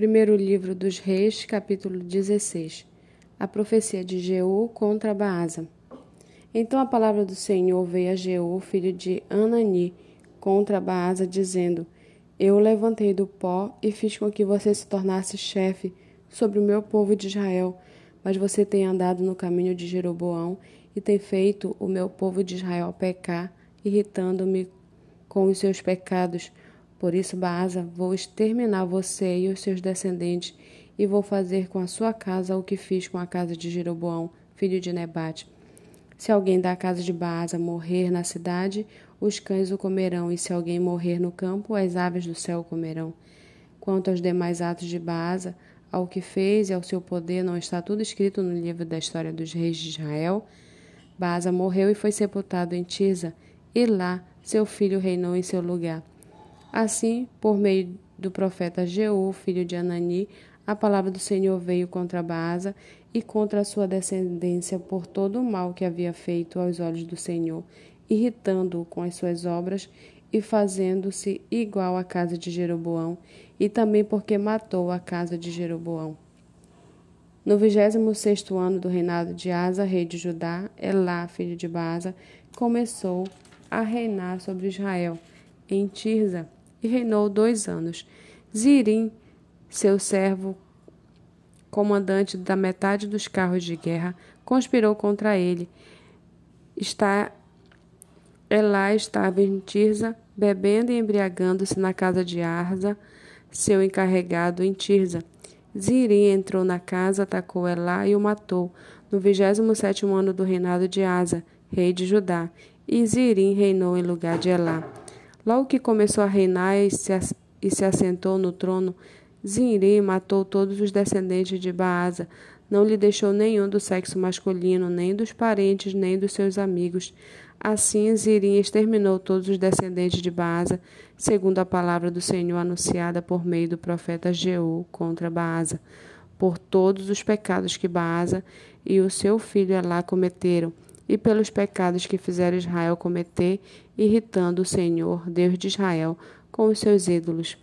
Primeiro livro dos Reis, capítulo 16. A profecia de Jeú contra Baasa. Então a palavra do Senhor veio a Jeú, filho de Anani, contra Baasa, dizendo: Eu o levantei do pó e fiz com que você se tornasse chefe sobre o meu povo de Israel, mas você tem andado no caminho de Jeroboão e tem feito o meu povo de Israel pecar, irritando-me com os seus pecados por isso, Baasa, vou exterminar você e os seus descendentes, e vou fazer com a sua casa o que fiz com a casa de Jeroboão, filho de Nebate. Se alguém da casa de Baasa morrer na cidade, os cães o comerão, e se alguém morrer no campo, as aves do céu o comerão. Quanto aos demais atos de Baasa, ao que fez e ao seu poder, não está tudo escrito no livro da história dos reis de Israel? Baasa morreu e foi sepultado em Tisa, e lá seu filho reinou em seu lugar. Assim, por meio do profeta Jeú, filho de Anani, a palavra do Senhor veio contra Baasa e contra a sua descendência por todo o mal que havia feito aos olhos do Senhor, irritando-o com as suas obras e fazendo-se igual à casa de Jeroboão, e também porque matou a casa de Jeroboão. No vigésimo sexto ano do reinado de Asa, rei de Judá, Elá, filho de Baasa, começou a reinar sobre Israel, em Tirza, e reinou dois anos. Zirim, seu servo, comandante da metade dos carros de guerra, conspirou contra ele. Está, Elá estava em Tirza, bebendo e embriagando-se na casa de Arza, seu encarregado em Tirza. Zirim entrou na casa, atacou Elá e o matou, no vigésimo sétimo ano do reinado de Asa, rei de Judá, e Zirim reinou em lugar de Elá. Logo que começou a reinar e se, se assentou no trono, Zinri matou todos os descendentes de Baasa, não lhe deixou nenhum do sexo masculino, nem dos parentes, nem dos seus amigos. Assim, Zirim exterminou todos os descendentes de Baasa, segundo a palavra do Senhor anunciada por meio do profeta Jeú contra Baasa, por todos os pecados que Baasa e o seu filho Elá cometeram e pelos pecados que fizeram Israel cometer, irritando o Senhor, Deus de Israel, com os seus ídolos.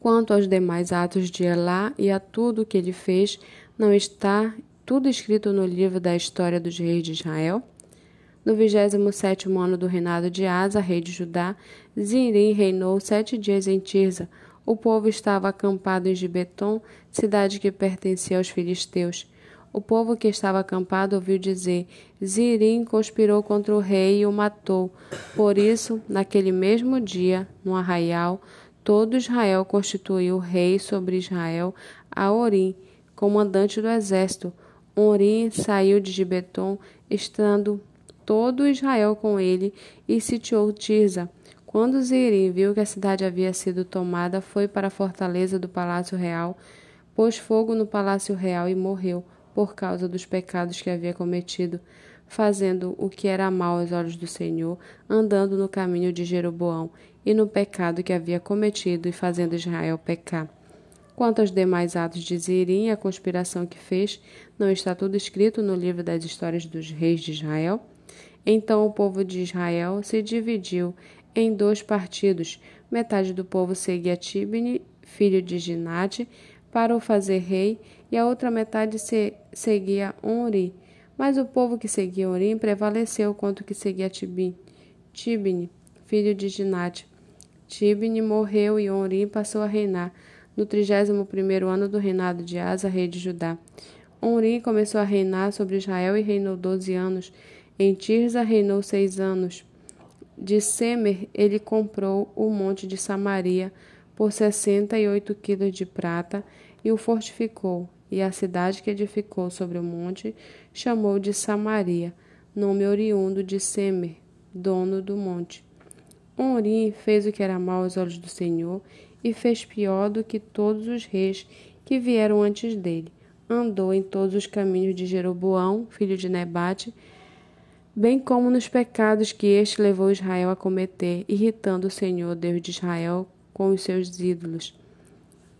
Quanto aos demais atos de Elá e a tudo o que ele fez, não está tudo escrito no livro da história dos reis de Israel? No vigésimo sétimo ano do reinado de Asa, rei de Judá, Zinrim reinou sete dias em Tirza. O povo estava acampado em Gibeton, cidade que pertencia aos filisteus. O povo que estava acampado ouviu dizer: Zirim conspirou contra o rei e o matou. Por isso, naquele mesmo dia, no arraial, todo Israel constituiu rei sobre Israel a Orim, comandante do exército. Orim saiu de Gibeton, estando todo Israel com ele, e sitiou Tirza. Quando Zirim viu que a cidade havia sido tomada, foi para a fortaleza do palácio real, pôs fogo no palácio real e morreu por causa dos pecados que havia cometido, fazendo o que era mal aos olhos do Senhor, andando no caminho de Jeroboão e no pecado que havia cometido e fazendo Israel pecar. Quanto aos demais atos de Zirim e a conspiração que fez, não está tudo escrito no livro das histórias dos reis de Israel? Então o povo de Israel se dividiu em dois partidos. Metade do povo seguia Tibni, filho de Ginate, para o fazer rei, e a outra metade se, seguia Onri. Mas o povo que seguia Onri prevaleceu contra o que seguia Tibni, Tibni filho de Ginate. Tibni morreu e Onri passou a reinar no trigésimo primeiro ano do reinado de Asa, rei de Judá. Onri começou a reinar sobre Israel e reinou doze anos. Em Tirza reinou seis anos. De Semer ele comprou o monte de Samaria por sessenta e oito quilos de prata e o fortificou, e a cidade que edificou sobre o monte chamou de Samaria, nome oriundo de Semer, dono do monte. Onri fez o que era mal aos olhos do Senhor e fez pior do que todos os reis que vieram antes dele. Andou em todos os caminhos de Jeroboão, filho de Nebate, bem como nos pecados que este levou Israel a cometer, irritando o Senhor, Deus de Israel, com os seus ídolos.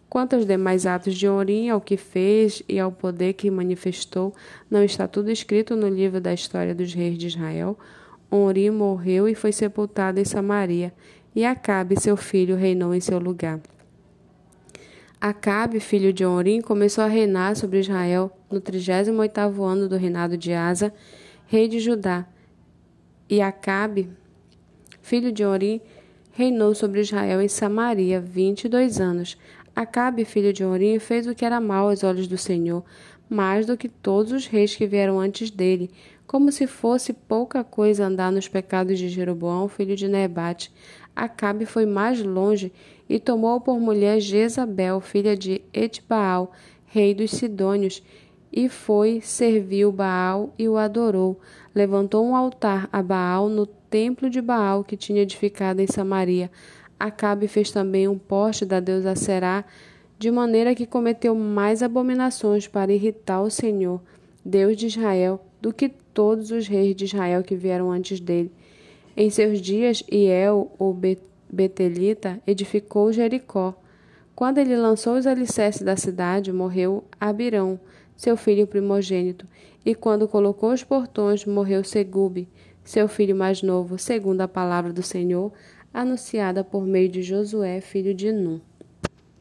Quanto aos demais atos de Orim, ao que fez e ao poder que manifestou, não está tudo escrito no livro da história dos reis de Israel. Orim morreu e foi sepultado em Samaria, e Acabe, seu filho, reinou em seu lugar. Acabe, filho de Orim, começou a reinar sobre Israel no 38º ano do reinado de Asa, rei de Judá. E Acabe, filho de Orim, reinou sobre Israel em Samaria vinte e dois anos. Acabe, filho de Orim, fez o que era mal aos olhos do Senhor, mais do que todos os reis que vieram antes dele, como se fosse pouca coisa andar nos pecados de Jeroboão, filho de Nebate. Acabe foi mais longe e tomou por mulher Jezabel, filha de Etbaal, rei dos Sidônios, e foi, serviu Baal e o adorou. Levantou um altar a Baal no templo de Baal que tinha edificado em Samaria. Acabe fez também um poste da deusa Será, de maneira que cometeu mais abominações para irritar o Senhor, Deus de Israel, do que todos os reis de Israel que vieram antes dele. Em seus dias, Iel, o Betelita, edificou Jericó. Quando ele lançou os alicerces da cidade, morreu Abirão, seu filho primogênito, e quando colocou os portões, morreu Segube, seu filho mais novo, segundo a palavra do Senhor, anunciada por meio de Josué, filho de Nun.